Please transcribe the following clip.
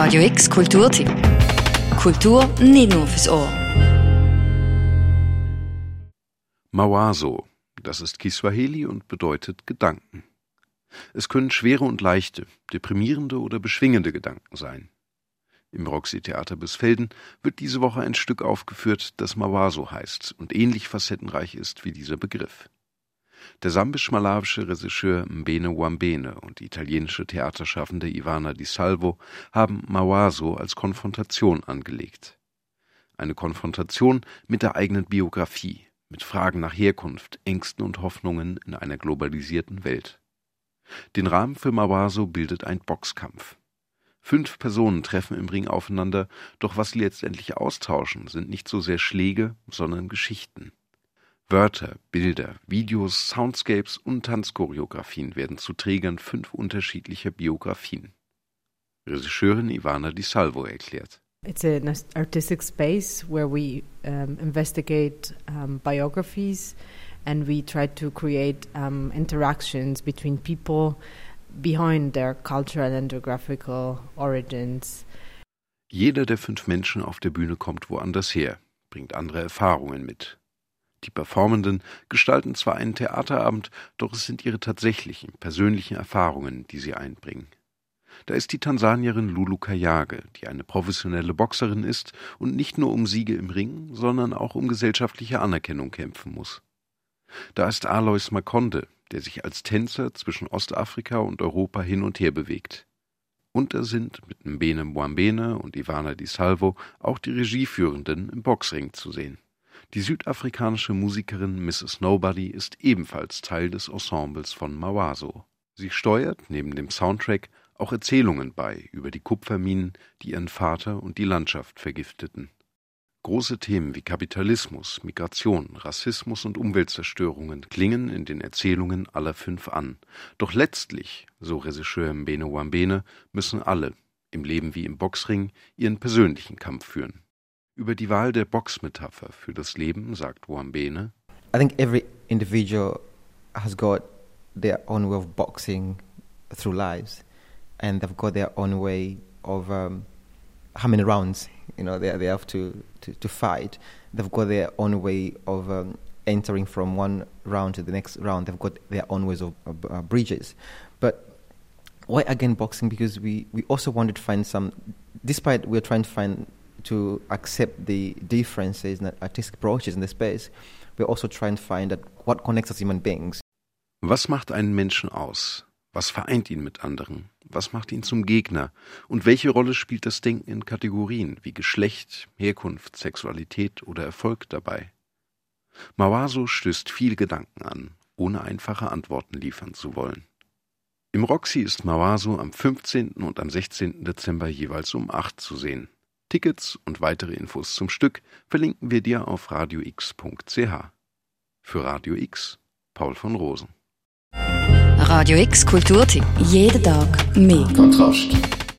Radio X Kulturtipp. Kultur nicht nur fürs Ohr. Mawazo, das ist Kiswahili und bedeutet Gedanken. Es können schwere und leichte, deprimierende oder beschwingende Gedanken sein. Im Roxy Theater Bisfelden wird diese Woche ein Stück aufgeführt, das Mawazo heißt und ähnlich facettenreich ist wie dieser Begriff. Der sambisch-malawische Regisseur Mbene Wambene und die italienische Theaterschaffende Ivana Di Salvo haben Mawazo als Konfrontation angelegt. Eine Konfrontation mit der eigenen Biografie, mit Fragen nach Herkunft, Ängsten und Hoffnungen in einer globalisierten Welt. Den Rahmen für Mawazo bildet ein Boxkampf. Fünf Personen treffen im Ring aufeinander, doch was sie letztendlich austauschen, sind nicht so sehr Schläge, sondern Geschichten. Wörter, Bilder, Videos, Soundscapes und Tanzchoreografien werden zu Trägern fünf unterschiedlicher Biografien. Regisseurin Ivana Di Salvo erklärt. It's an artistic space where we um, investigate um, biographies and we try to create um, interactions between people behind their cultural and geographical origins. Jeder der fünf Menschen auf der Bühne kommt woanders her, bringt andere Erfahrungen mit. Die Performenden gestalten zwar einen Theaterabend, doch es sind ihre tatsächlichen, persönlichen Erfahrungen, die sie einbringen. Da ist die Tansanierin Lulu Kayage, die eine professionelle Boxerin ist und nicht nur um Siege im Ring, sondern auch um gesellschaftliche Anerkennung kämpfen muss. Da ist Alois Makonde, der sich als Tänzer zwischen Ostafrika und Europa hin und her bewegt. Und da sind mit Mbene Mwambene und Ivana Di Salvo auch die Regieführenden im Boxring zu sehen. Die südafrikanische Musikerin Mrs. Nobody ist ebenfalls Teil des Ensembles von Mawazo. Sie steuert neben dem Soundtrack auch Erzählungen bei über die Kupferminen, die ihren Vater und die Landschaft vergifteten. Große Themen wie Kapitalismus, Migration, Rassismus und Umweltzerstörungen klingen in den Erzählungen aller fünf an. Doch letztlich, so Regisseur Mbene Wambene, müssen alle, im Leben wie im Boxring, ihren persönlichen Kampf führen. Über die Wahl der Boxmetapher für das Leben sagt Wambene. I think every individual has got their own way of boxing through lives and they've got their own way of um, how many rounds you know they, they have to, to, to fight. They've got their own way of um, entering from one round to the next round. They've got their own ways of uh, bridges. But why again boxing? Because we, we also wanted to find some despite we're trying to find to accept the differences and artistic approaches in the space, we're also trying to find out what connects us human beings. Was macht einen Menschen aus? Was vereint ihn mit anderen? Was macht ihn zum Gegner? Und welche Rolle spielt das Denken in Kategorien wie Geschlecht, Herkunft, Sexualität oder Erfolg dabei? Mawazo stößt viel Gedanken an, ohne einfache Antworten liefern zu wollen. Im Roxy ist Mawazo am 15. und am 16. Dezember jeweils um 8 zu sehen. Tickets und weitere Infos zum Stück verlinken wir dir auf radiox.ch. Für Radio X, Paul von Rosen. Radio X Kulturtipp. Jeden Tag mehr. Kontrast.